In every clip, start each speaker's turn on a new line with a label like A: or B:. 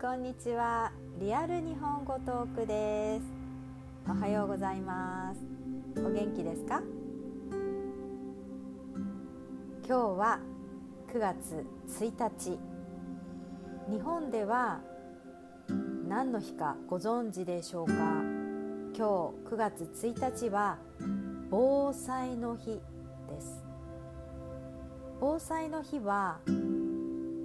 A: こんにちは。リアル日本語トークです。おはようございます。お元気ですか？今日は9月1日日本では何の日かご存知でしょうか？今日9月1日は防災の日です。防災の日は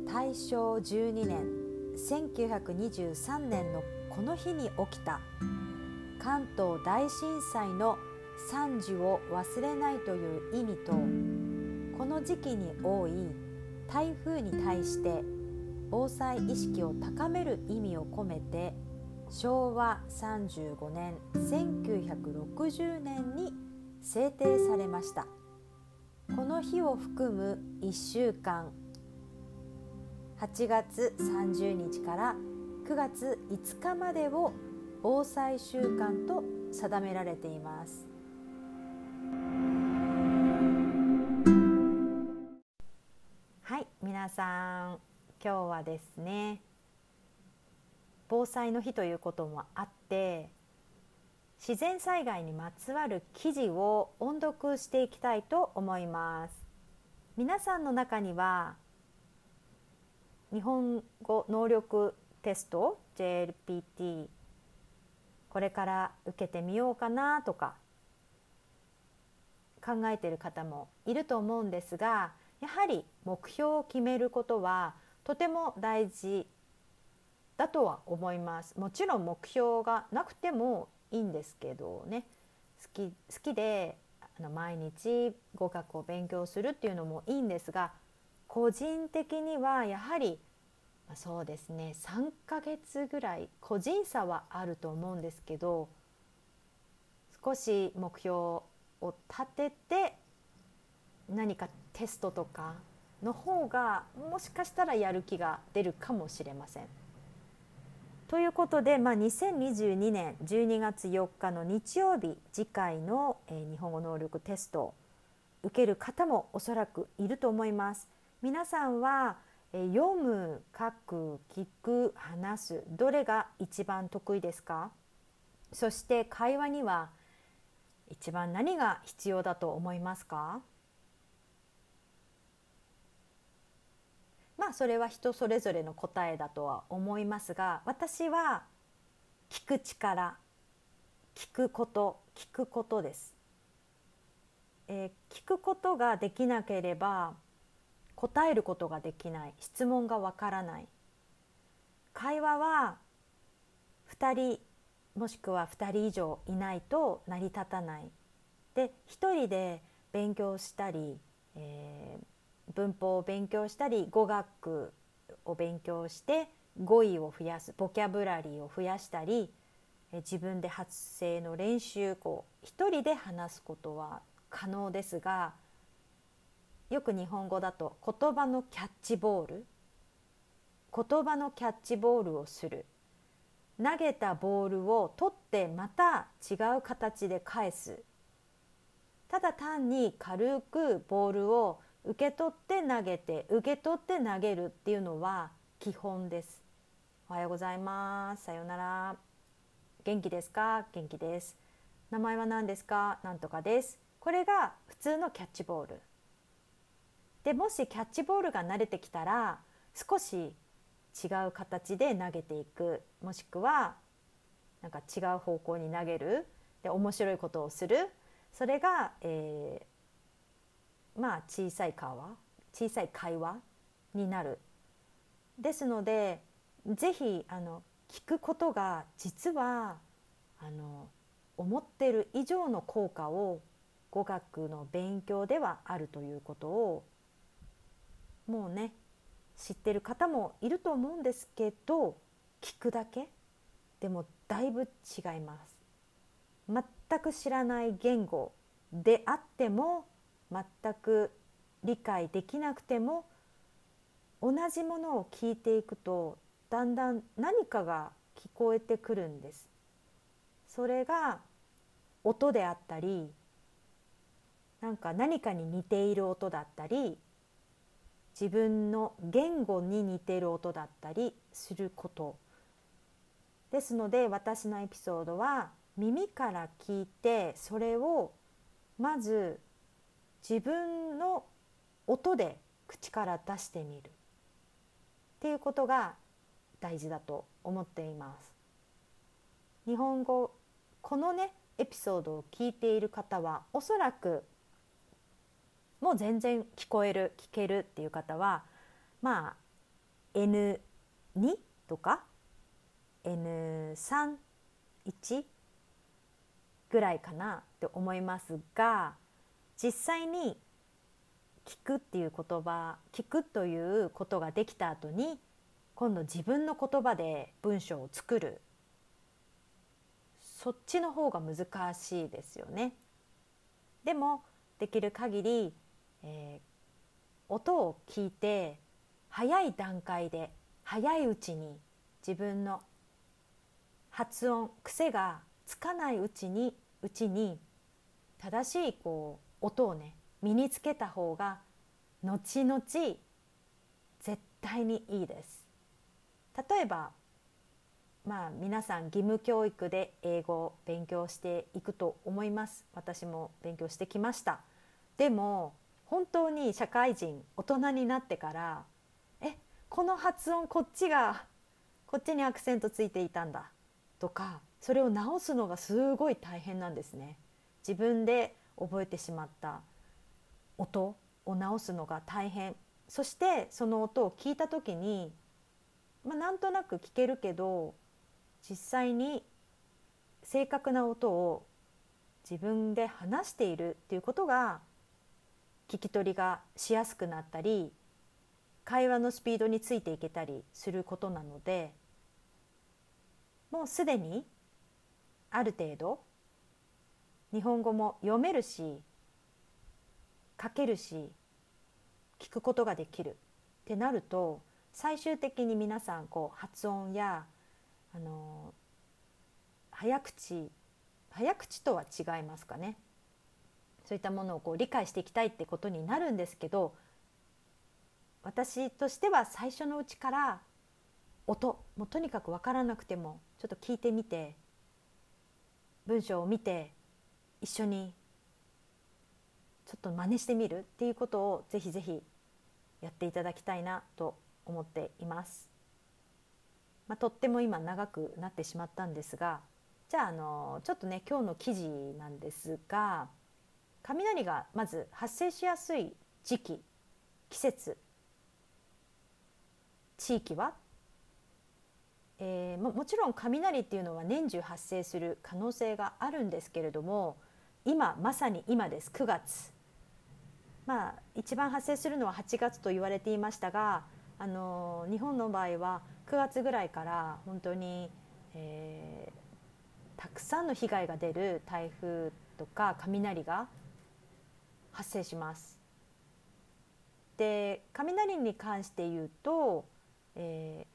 A: 大正12年。1923年のこの日に起きた関東大震災の惨事を忘れないという意味とこの時期に多い台風に対して防災意識を高める意味を込めて昭和35年1960年に制定されました。この日を含む1週間8月30日から9月5日までを防災週間と定められています。はい皆さん今日はですね防災の日ということもあって自然災害にまつわる記事を音読していきたいと思います。皆さんの中には日本語能力テスト JLPT これから受けてみようかなとか考えている方もいると思うんですがやはり目標を決めることはとても大事だとは思います。もちろん目標がなくてもいいんですけどね。好き好きであの毎日語学を勉強するっていうのもいいんですが個人的にはやはりそうですね3ヶ月ぐらい個人差はあると思うんですけど少し目標を立てて何かテストとかの方がもしかしたらやる気が出るかもしれません。ということで、まあ、2022年12月4日の日曜日次回の、えー、日本語能力テストを受ける方もおそらくいると思います。皆さんは読む書く聞く話すどれが一番得意ですか？そして会話には一番何が必要だと思いますか？まあそれは人それぞれの答えだとは思いますが私は聞く力聞くこと聞くことです、えー、聞くことができなければ答えることができない。質問がわからない。会話は2人もしくは2人以上いないと成り立たない。で1人で勉強したり、えー、文法を勉強したり語学を勉強して語彙を増やすボキャブラリーを増やしたり自分で発声の練習こう一人で話すことは可能ですがよく日本語だと言葉のキャッチボール。言葉のキャッチボールをする。投げたボールを取ってまた違う形で返す。ただ単に軽くボールを受け取って投げて受け取って投げるっていうのは基本です。おはようございます。さようなら。元気ですか？元気です。名前は何ですか？なんとかです。これが普通のキャッチボール。でもしキャッチボールが慣れてきたら少し違う形で投げていく。もしくはなんか違う方向に投げる。で面白いことをする。それが、えー、まあ小さい会話小さい会話になる。ですのでぜひあの聞くことが実はあの思ってる以上の効果を語学の勉強ではあるということをもうね知ってる方もいると思うんですけど聞くだけ？でもだいぶ違います。全く知らない言語であっても全く理解できなくても同じものを聞いていくとだんだん何かが聞こえてくるんです。それが音であったりなんか何かに似ている音だったり自分の言語に似てる音だったりすることですので私のエピソードは耳から聞いてそれをまず自分の音で口から出してみるっていうことが大事だと思っています。日本語このねエピソードを聞いている方はおそらくもう全然聞こえる聞けるっていう方はまあ N2 とか N31 ぐらいかなって思いますが実際に聞くっていう言葉聞くということができた後に今度自分の言葉で文章を作るそっちの方が難しいですよね。でもできる限り、えー、音を聞いて早い段階で早いうちに自分の発音癖がつかないうちにうちに正しいこう音をね身につけた方が後々絶対にいいです。例えばまあ皆さん義務教育で英語を勉強していくと思います私も勉強してきましたでも本当に社会人大人になってからえこの発音こっちがこっちにアクセントついていたんだとかそれを直すのがすごい大変なんですね。自分で覚えてしまった音を直すのが大変。そしてその音を聞いた時に、まあ、なんとなく聞けるけど実際に正確な音を自分で話しているっていうことが聞き取りがしやすくなったり会話のスピードについていけたりすることなのでもうすでにある程度日本語も読めるし書けるし聞くことができるってなると最終的に皆さんこう発音やあの早口早口とは違いますかね。そういったものをこう理解していきたいってことになるんですけど私としては最初のうちから音もうとにかく分からなくてもちょっと聞いてみて文章を見て一緒にちょっと真似してみるっていうことをぜひぜひやっていただきたいなと思っています。まあ、とっても今長くなってしまったんですがじゃああのちょっとね今日の記事なんですが雷がまず発生しやすい時期季節。地域は、えー、ももちろん雷っていうのは年中発生する可能性があるんですけれども今まさに今です。9月。まあ一番発生するのは8月と言われていましたがあの日本の場合は9月ぐらいから本当に、えー、たくさんの被害が出る台風とか雷が発生します。で雷に関して言うと、え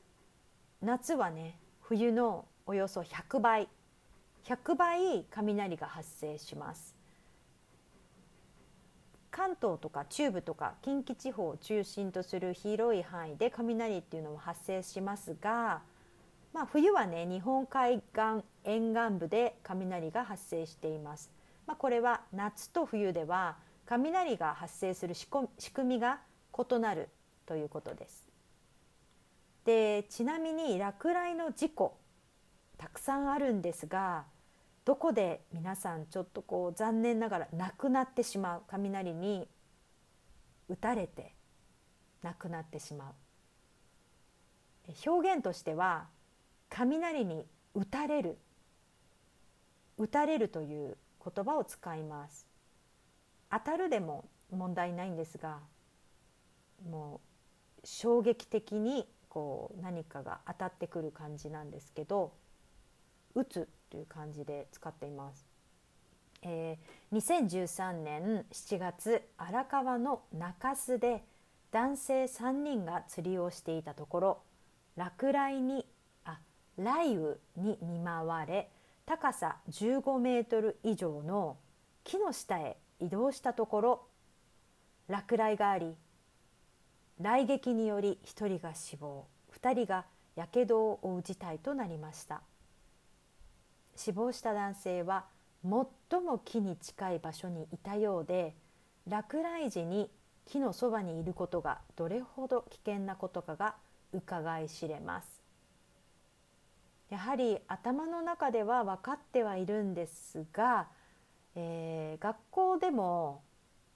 A: ー、夏はね冬のおよそ100倍100倍雷が発生します。関東とか中部とか近畿地方を中心とする広い範囲で雷っていうのも発生しますが、まあ、冬はね日本海岸沿岸部で雷が発生しています。まあ、これは夏と冬では雷が発生する仕組みが異なるということです。でちなみに落雷の事故たくさんあるんですがどこで皆さんちょっとこう残念ながら亡くなってしまう雷に打たれて亡くなってしまう表現としては雷に打たれる打たれるという言葉を使います当たるでも問題ないんですがもう衝撃的にこう何かが当たってくる感じなんですけど打つという感じで使っています。えー、2013年7月荒川の中州で男性3人が釣りをしていたところ落雷にあ雷雨に見舞われ高さ15メートル以上の木の下へ移動したところ落雷があり雷撃により1人が死亡2人がやけどを負う事態となりました。死亡した男性は最も木に近い場所にいたようで落雷時に木のそばにいることがどれほど危険なことかが伺い知れますやはり頭の中では分かってはいるんですが、えー、学校でも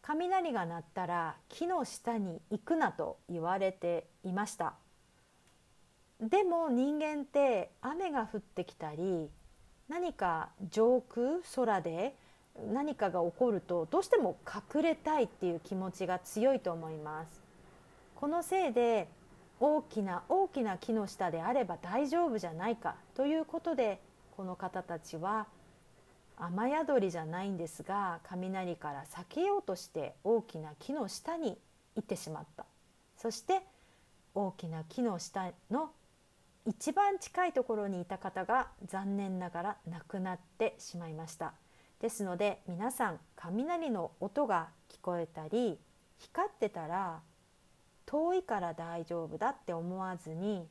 A: 雷が鳴ったら木の下に行くなと言われていました。でも人間って雨が降ってきたり何か上空空で何かが起こるとどうしても隠れたいっていう気持ちが強いと思います。このせいで大きな大きな木の下であれば大丈夫じゃないかということでこの方たちは雨宿りじゃないんですが雷から避けようとして大きな木の下に行ってしまった。そして大きな木の下の一番近いところにいた方が残念ながら亡くなってしまいました。ですので皆さん雷の音が聞こえたり光ってたら遠いから大丈夫だって思わずに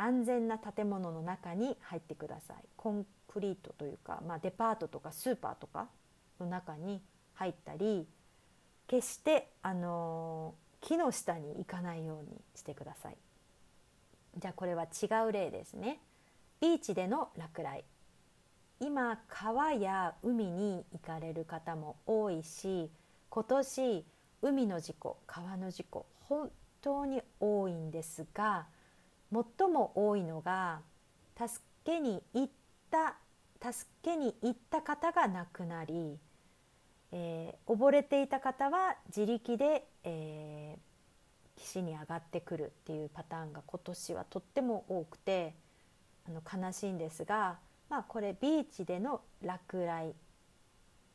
A: 安全な建物の中に入ってください。コンクリートというか、まあ、デパートとかスーパーとかの中に入ったり決してあの木の下に行かないようにしてください。じゃあこれは違う例ですね。ビーチでの落雷。今川や海に行かれる方も多いし今年海の事故川の事故本当に多いんですが最も多いのが助けに行った助けに行った方が亡くなり、えー、溺れていた方は自力で、えー、岸に上がってくるっていうパターンが今年はとっても多くてあの悲しいんですがまあ、これビーチでの落雷。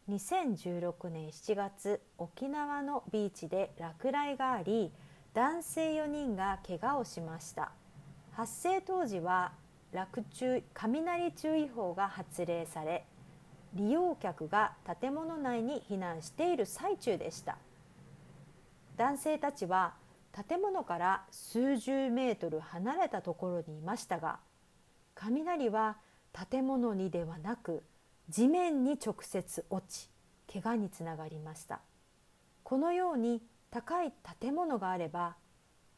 A: 2016年7月沖縄のビーチで落雷があり男性4人が怪我をしました。発生当時は落中雷注意報が発令され利用客が建物内に避難している最中でした。男性たちは建物から数十メートル離れたところにいましたが雷は建物にではなく地面に直接落ち怪我につながりました。このように高い建物があれば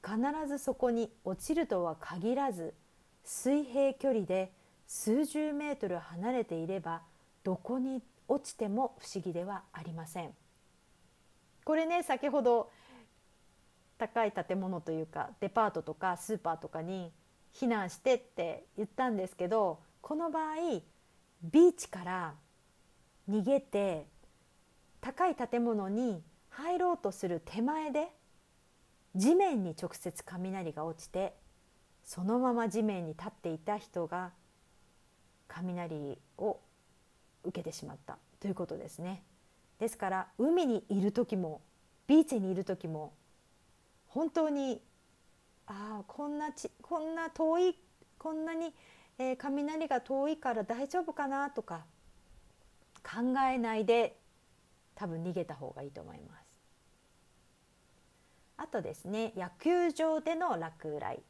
A: 必ずそこに落ちるとは限らず水平距離で数十メートル離れていればどこに落ちても不思議ではありません。これね先ほど高い建物というかデパートとかスーパーとかに避難してって言ったんですけどこの場合ビーチから逃げて高い建物に入ろうとする手前で地面に直接雷が落ちてそのまま地面に立っていた人が雷を受けてしまったということですね。ですから海にいる時もビーチにいる時も本当にああこんなちこんな遠いこんなにえー、雷が遠いから大丈夫かなとか考えないで多分逃げた方がいいと思います。あとですね野球場での落雷。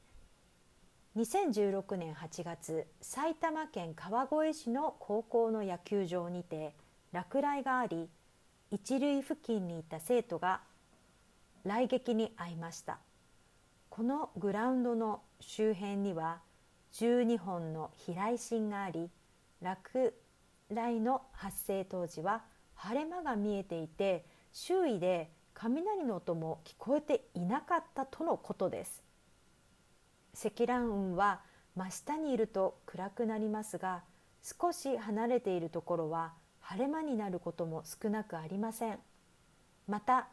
A: 2016年8月埼玉県川越市の高校の野球場にて落雷があり一塁付近にいた生徒が雷撃に遭いました。このグラウンドの周辺には12本の飛来心があり落雷の発生当時は晴れ間が見えていて周囲で雷の音も聞こえていなかったとのことです。積乱雲は真下にいると暗くなりますが少し離れているところは晴れ間になることも少なくありません。また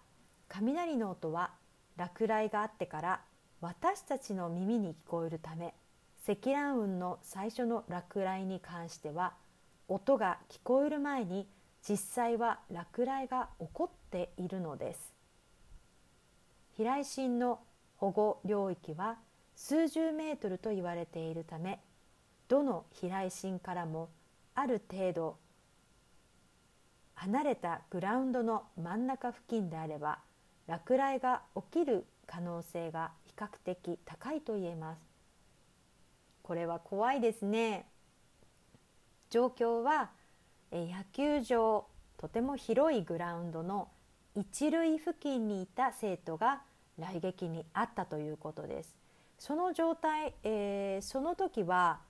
A: 雷の音は落雷があってから私たちの耳に聞こえるため積乱雲の最初の落雷に関しては音が聞こえる前に実際は落雷が起こっているのです。飛来心の保護領域は数十メートルと言われているためどの飛来心からもある程度離れたグラウンドの真ん中付近であれば落雷が起きる可能性が比較的高いと言えます。これは怖いですね。状況は野球場とても広いグラウンドの一塁付近にいた生徒が来撃にあったということです。その状態、えー、その時は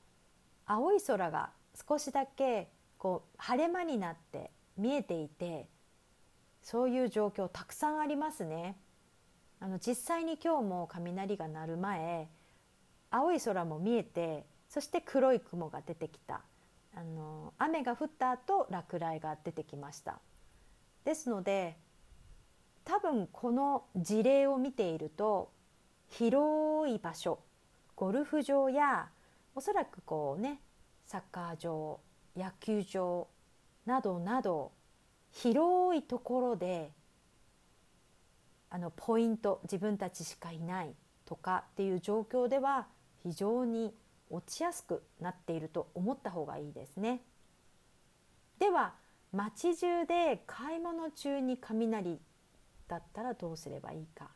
A: 青い空が少しだけこう晴れ間になって見えていてそういう状況たくさんありますね。あの実際に今日も雷が鳴る前青い空も見えてそして黒い雲が出てきたあの雨が降った後落雷が出てきました。ですので多分この事例を見ていると広い場所ゴルフ場やおそらくこうねサッカー場野球場などなど広いところであのポイント自分たちしかいないとかっていう状況では非常に落ちやすくなっていると思った方がいいですね。では街中で買い物中に雷だったらどうすればいいか。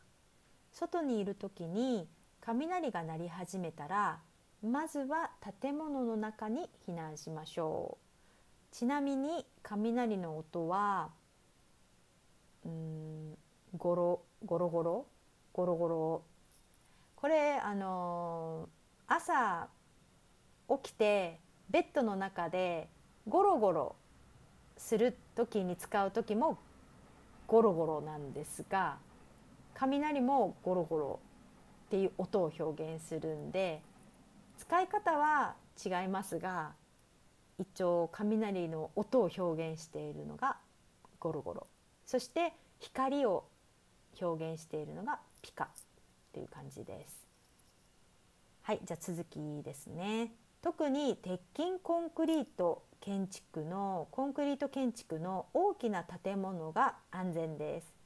A: 外にいる時に雷が鳴り始めたらまずは建物の中に避難しましょう。ちなみに雷の音はうんゴロゴロゴロゴロゴロ。これあのー、朝起きてベッドの中でゴロゴロする時に使う時もゴロゴロなんですが雷もゴロゴロっていう音を表現するんで使い方は違いますが一応雷の音を表現しているのがゴロゴロそして光を表現しているのがピカっていう感じです。はいじゃあ続きですね。特に鉄筋コンクリート建築のコンクリート建築の大きな建物が安全です。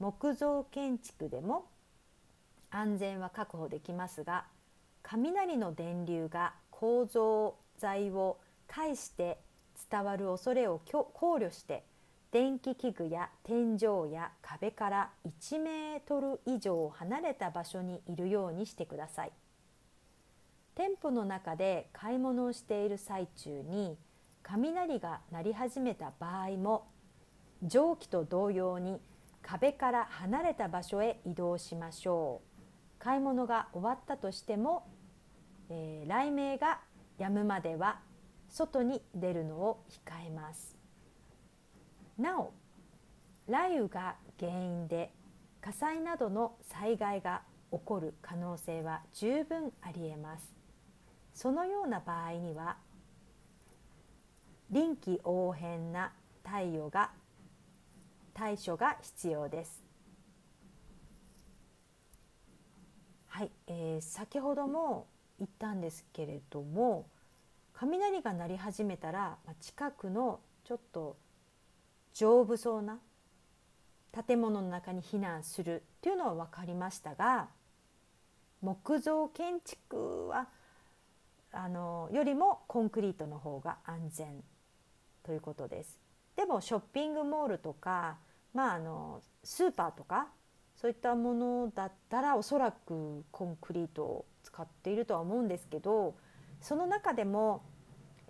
A: 木造建築でも安全は確保できますが雷の電流が構造材を介して伝わる恐れを考慮して電気器具や天井や壁から1メートル以上離れた場所にいるようにしてください店舗の中で買い物をしている最中に雷が鳴り始めた場合も蒸気と同様に壁から離れた場所へ移動しましょう。買い物が終わったとしても、えー、雷鳴が止むまでは外に出るのを控えます。なお雷雨が原因で火災などの災害が起こる可能性は十分ありえます。そのような場合には臨機応変な対応が対処が必要です。はい、えー、先ほども言ったんですけれども雷が鳴り始めたら近くのちょっと丈夫そうな建物の中に避難するっていうのは分かりましたが木造建築はあのよりもコンクリートの方が安全ということです。でもショッピングモールとか、まあ、あのスーパーとかそういったものだったらおそらくコンクリートを使っているとは思うんですけどその中でも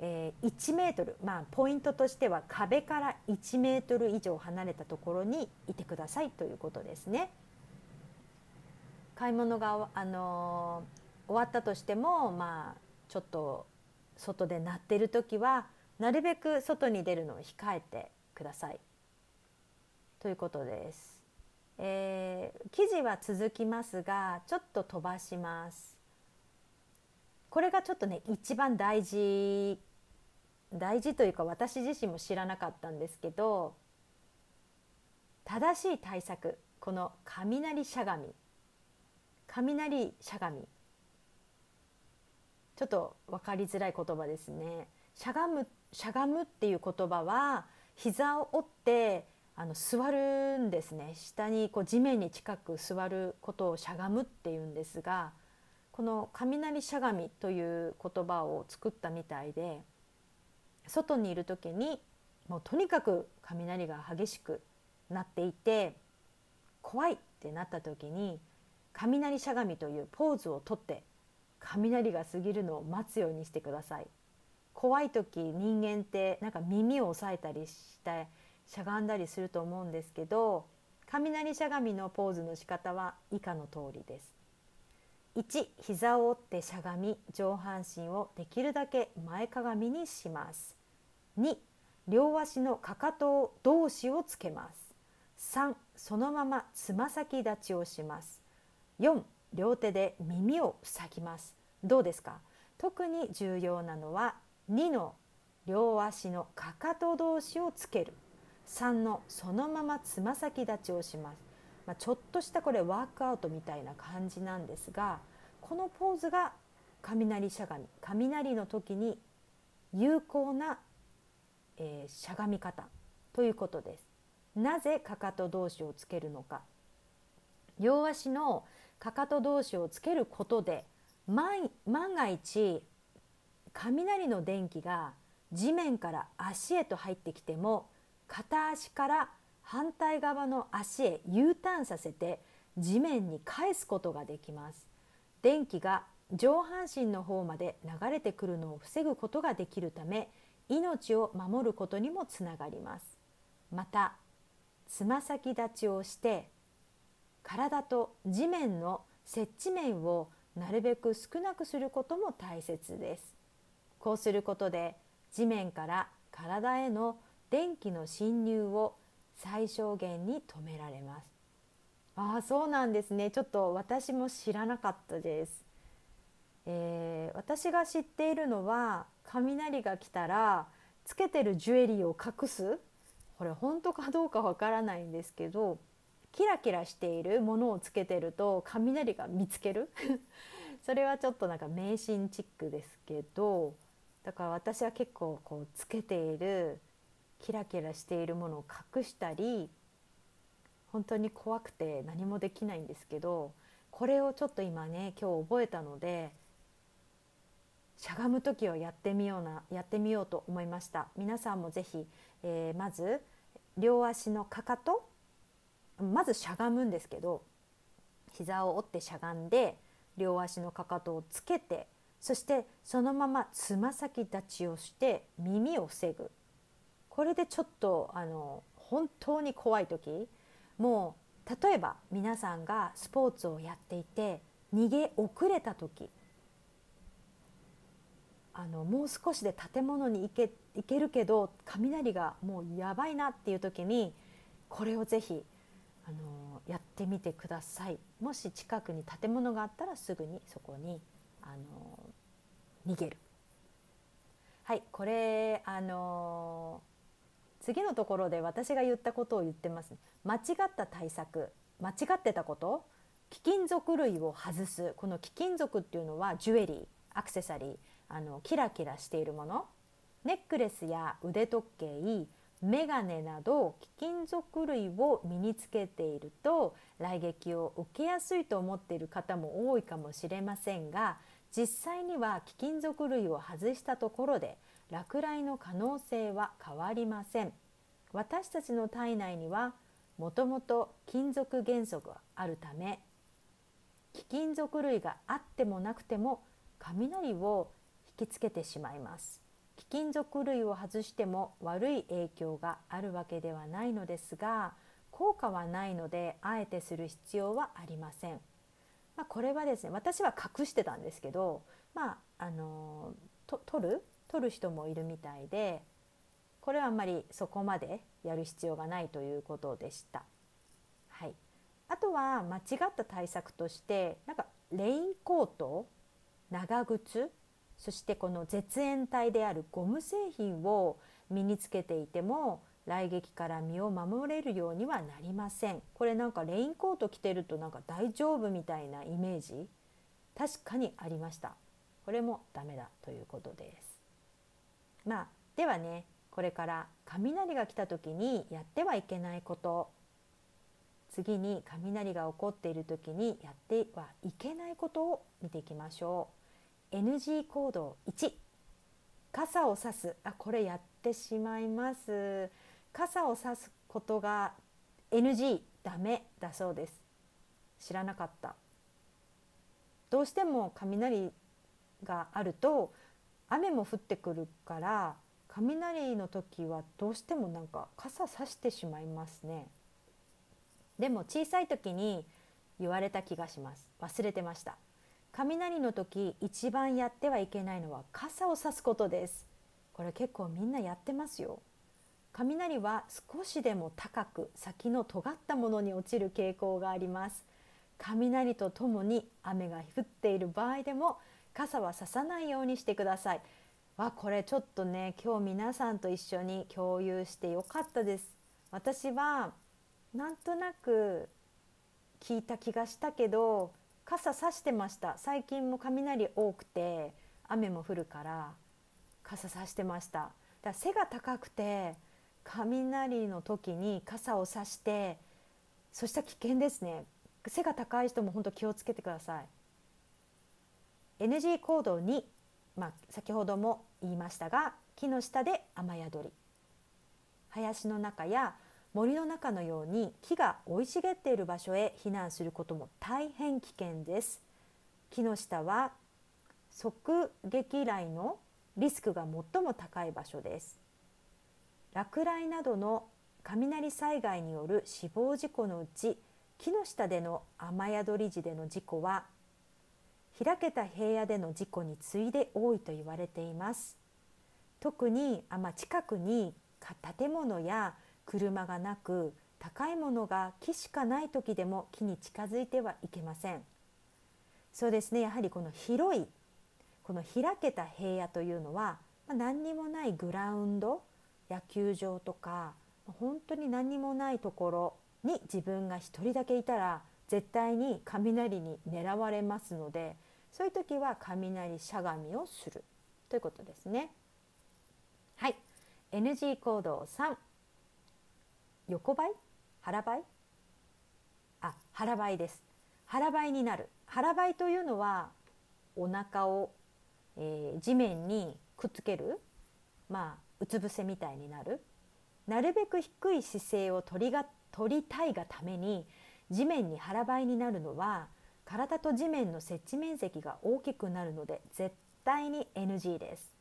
A: えー、1メートル、まあ、ポイントとしては壁から1メートル以上離れたところにいてくださいということですね。買い物が、あのー、終わったとしても、まあ、ちょっと外で鳴ってる時はなるべく外に出るのを控えてくださいということです。えー、記事は続きますがちょっと飛ばします。これがちょっとね一番大事大事というか私自身も知らなかったんですけど正しい対策この雷しゃがみ雷しゃがみちょっと分かりづらい言葉ですね。しゃがむしゃがむっていう言葉は膝を折ってあの座るんですね。下にこう地面に近く座ることをしゃがむっていうんですがこの雷しゃがみという言葉を作ったみたいで外にいる時にもうとにかく雷が激しくなっていて怖いってなった時に雷しゃがみというポーズをとって雷が過ぎるのを待つようにしてください。怖い時人間ってなんか耳を押さえたりしてしゃがんだりすると思うんですけど雷しゃがみのポーズの仕方は以下の通りです。1膝を折ってしゃがみ上半身をできるだけ前かがみにします。2両足のかかと同士をつけます。3そのままつま先立ちをします。4両手で耳を塞ぎます。どうですか？特に重要なのは2の両足のかかと同士をつける。3のそのままつま先立ちをします、まあ、ちょっとしたこれワークアウトみたいな感じなんですがこのポーズが雷しゃがみ。雷の時に有効な、えー、しゃがみ方ということです。なぜかかと同士をつけるのか。両足のかかと同士をつけることで万万が一雷の電気が地面から足へと入ってきても片足から反対側の足へ U ターンさせて地面に返すことができます。電気が上半身の方まで流れてくるのを防ぐことができるため命を守ることにもつながります。またつま先立ちをして体と地面の接地面をなるべく少なくすることも大切です。こうすることで地面から体への電気の侵入を最小限に止められます。ああそうなんですね。ちょっと私も知らなかったです、えー、私が知っているのは雷が来たらつけてるジュエリーを隠す？これ本当かどうかわからないんですけどキラキラしているものをつけてると雷が見つける？それはちょっとなんか迷信チックですけどだから私は結構こうつけているキラキラしているものを隠したり本当に怖くて何もできないんですけどこれをちょっと今ね今日覚えたのでしゃがむ時をやってみようなやってみようと思いました。皆さんもぜひ、えー、まず両足のかかとまずしゃがむんですけど膝を折ってしゃがんで両足のかかとをつけてそしてそのままつま先立ちをして耳を防ぐ。これでちょっとあの本当に怖い時もう例えば皆さんがスポーツをやっていて逃げ遅れた時あのもう少しで建物に行け行けるけど雷がもうやばいなっていう時にこれをぜひあのやってみてください。もし近くに建物があったらすぐにそこにあの逃げる。はいこれあの次のところで私が言ったことを言ってます。間違った対策間違ってたこと貴金属類を外す。この貴金属っていうのはジュエリーアクセサリーあのキラキラしているもの。ネックレスや腕時計メガネなど貴金属類を身につけていると来撃を受けやすいと思っている方も多いかもしれませんが実際には貴金属類を外したところで落雷の可能性は変わりません。私たちの体内にはもともと金属元素があるため貴金属類があってもなくても雷を引きつけてしまいます。貴金属類を外しても悪い影響があるわけではないのですが効果はないのであえてする必要はありません、まあ、これはですね私は隠してたんですけどまああのと取る取る人もいるみたいでこれはあんまりそこまでやる必要がないということでした。はい、あとは間違った対策としてなんかレインコート長靴そしてこの絶縁体であるゴム製品を身につけていても来撃から身を守れるようにはなりません。これなんかレインコート着てるとなんか大丈夫みたいなイメージ確かにありました。これもダメだということです。まあではねこれから雷が来た時にやってはいけないこと。次に雷が起こっている時にやってはいけないことを見ていきましょう。NG 行動1傘を差す。あこれやってしまいます。傘を差すことが NG ダメだそうです。知らなかった。どうしても雷があると雨も降ってくるから雷の時はどうしてもなんか傘さしてしまいますね。でも小さい時に言われた気がします。忘れてました。雷の時一番やってはいけないのは傘をさすことです。これ結構みんなやってますよ。雷は少しでも高く先の尖ったものに落ちる傾向があります。雷とともに雨が降っている場合でも傘はささないようにしてください。わこれちょっとね今日皆さんと一緒に共有してよかったです。私はなんとなく聞いた気がしたけど傘さしてました。最近も雷多くて雨も降るから傘さしてました。だから背が高くて雷の時に傘をさしてそしたら危険ですね。背が高い人も本当気をつけてください。NG 行動2、まあ、先ほども言いましたが木の下で雨宿り。林の中や森の中のように木が生い茂っている場所へ避難することも大変危険です。木の下は側撃雷のリスクが最も高い場所です。落雷などの雷災害による死亡事故のうち木の下での雨宿り時での事故は開けた平野での事故に次いで多いと言われています。特に、あま近くに建物や車がなく高いものが木しかない時でも木に近づいてはいけません。そうですね。やはりこの広いこの開けた平野というのは、まあ、何にもないグラウンド野球場とか本当に何にもないところに自分が一人だけいたら絶対に雷に狙われますのでそういう時は雷しゃがみをするということですね。はい。NG 行動3横ばい？腹ばい？あ腹ばいです。腹ばいになる。腹ばいというのはお腹を、えー、地面にくっつけるまあうつ伏せみたいになる。なるべく低い姿勢を取りが取りたいがために地面に腹ばいになるのは体と地面の接地面積が大きくなるので絶対に NG です。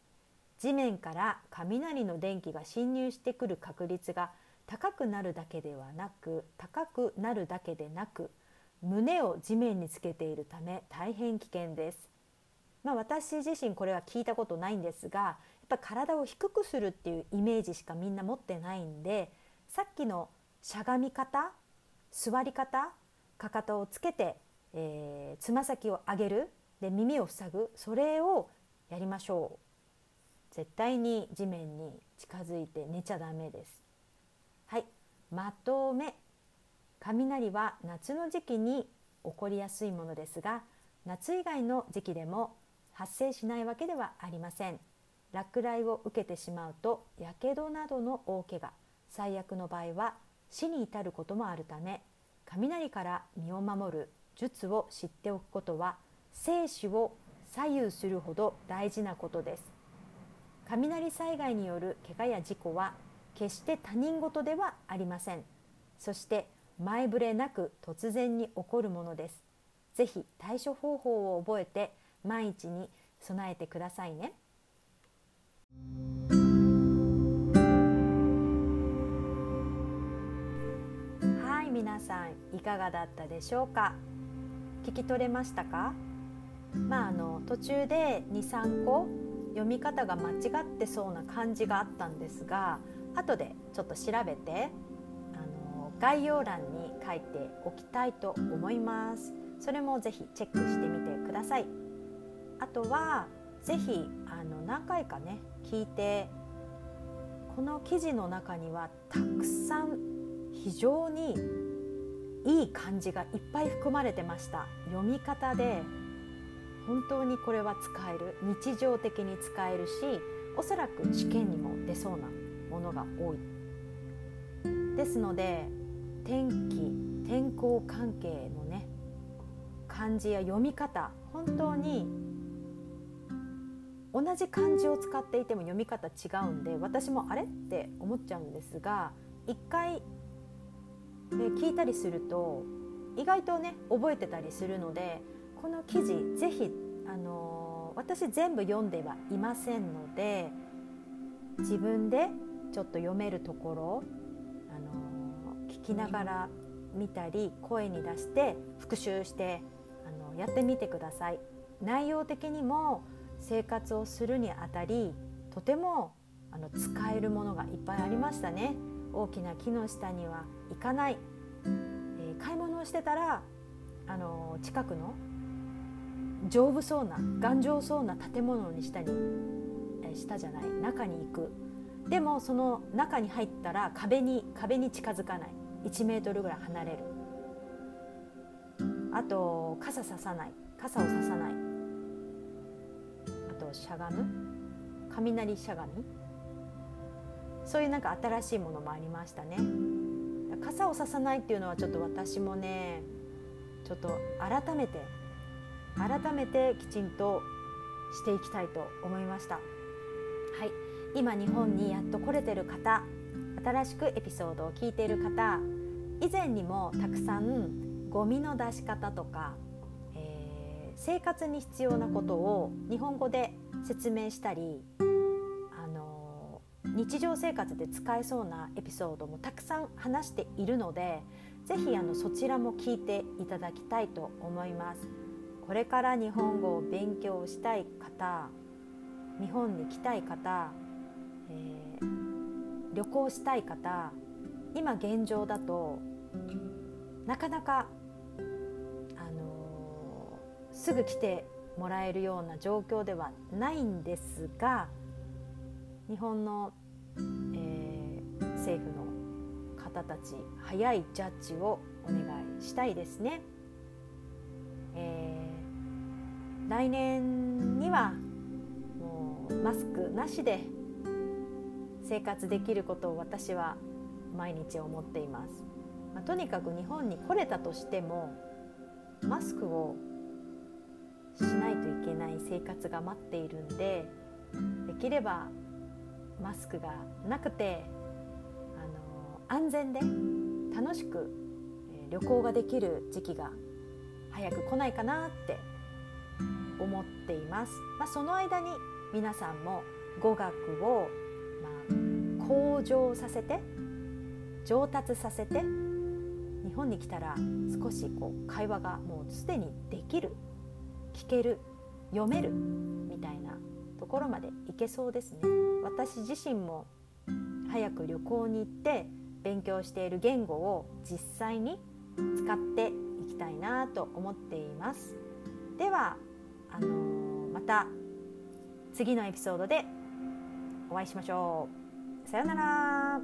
A: 地面から雷の電気が侵入してくる確率が高くなるだけではなく高くなるだけでなく胸を地面につけているため大変危険です。まあ、私自身これは聞いたことないんですがやっぱ体を低くするっていうイメージしかみんな持ってないんでさっきのしゃがみ方座り方かかとをつけてえー、つま先を上げるで耳を塞ぐそれをやりましょう絶対に地面に近づいて寝ちゃダメですはい。まとめ。雷は夏の時期に起こりやすいものですが夏以外の時期でも発生しないわけではありません。落雷を受けてしまうとやけどなどの大怪我最悪の場合は死に至ることもあるため雷から身を守る術を知っておくことは生死を左右するほど大事なことです。雷災害による怪我や事故は決して他人事ではありません。そして前触れなく突然に起こるものです。ぜひ対処方法を覚えて万一に備えてくださいね。はい皆さんいかがだったでしょうか？聞き取れましたか？まああの途中で23個読み方が間違ってそうな感じがあったんですが後でちょっと調べてあの概要欄に書いておきたいと思います。それもぜひチェックしてみてください。あとはぜひあの何回かね聞いてこの記事の中にはたくさん非常にいい漢字がいっぱい含まれてました。読み方で本当にこれは使える。日常的に使えるしおそらく試験にも出そうなものが多い。ですので天気天候関係のね漢字や読み方本当に同じ漢字を使っていても読み方違うんで私もあれって思っちゃうんですが一回で聞いたりすると意外とね覚えてたりするのでこの記事ぜひあの私全部読んではいませんので自分でちょっと読めるところを、あの聞きながら見たり声に出して復習してあのやってみてください。内容的にも生活をするにあたりとてもあの使えるものがいっぱいありましたね。大きな木の下には行かない、えー、買い物をしてたらあの近くの丈夫そうな頑丈そうな建物に下に、えー、下じゃない中に行くでもその中に入ったら壁に壁に近づかない。1メートルぐらい離れる。あと傘ささない。傘をささない。あとしゃがむ。雷しゃがみ。そういうなんか新しいものもありましたね。傘をささないっていうのはちょっと私もねちょっと改めて改めてきちんとしていきたいと思いました。はい。今日本にやっと来れてる方新しくエピソードを聞いている方以前にもたくさんゴミの出し方とか、えー、生活に必要なことを日本語で説明したりあのー日常生活で使えそうなエピソードもたくさん話しているのでぜひあのそちらも聞いていただきたいと思います。これから日本語を勉強したい方日本に来たい方、えー、旅行したい方今現状だとなかなか、あのー、すぐ来てもらえるような状況ではないんですが日本のえー、政府の方たち早いジャッジをお願いしたいですね。えー、来年にはもうマスクなしで生活できることを私は毎日思っています。まあ、とにかく日本に来れたとしてもマスクをしないといけない生活が待っているんでできればマスクがなくてあの安全で楽しく旅行ができる時期が早く来ないかなって思っています。まあ、その間に皆さんも語学を、向上させて上達させて日本に来たら少しこう会話がもうすでにできる聞ける読めるみたいなところまで行けそうですね。私自身も早く旅行に行って勉強している言語を実際に使っていきたいなと思っています。ではあのー、また次のエピソードでお会いしましょう。さようなら。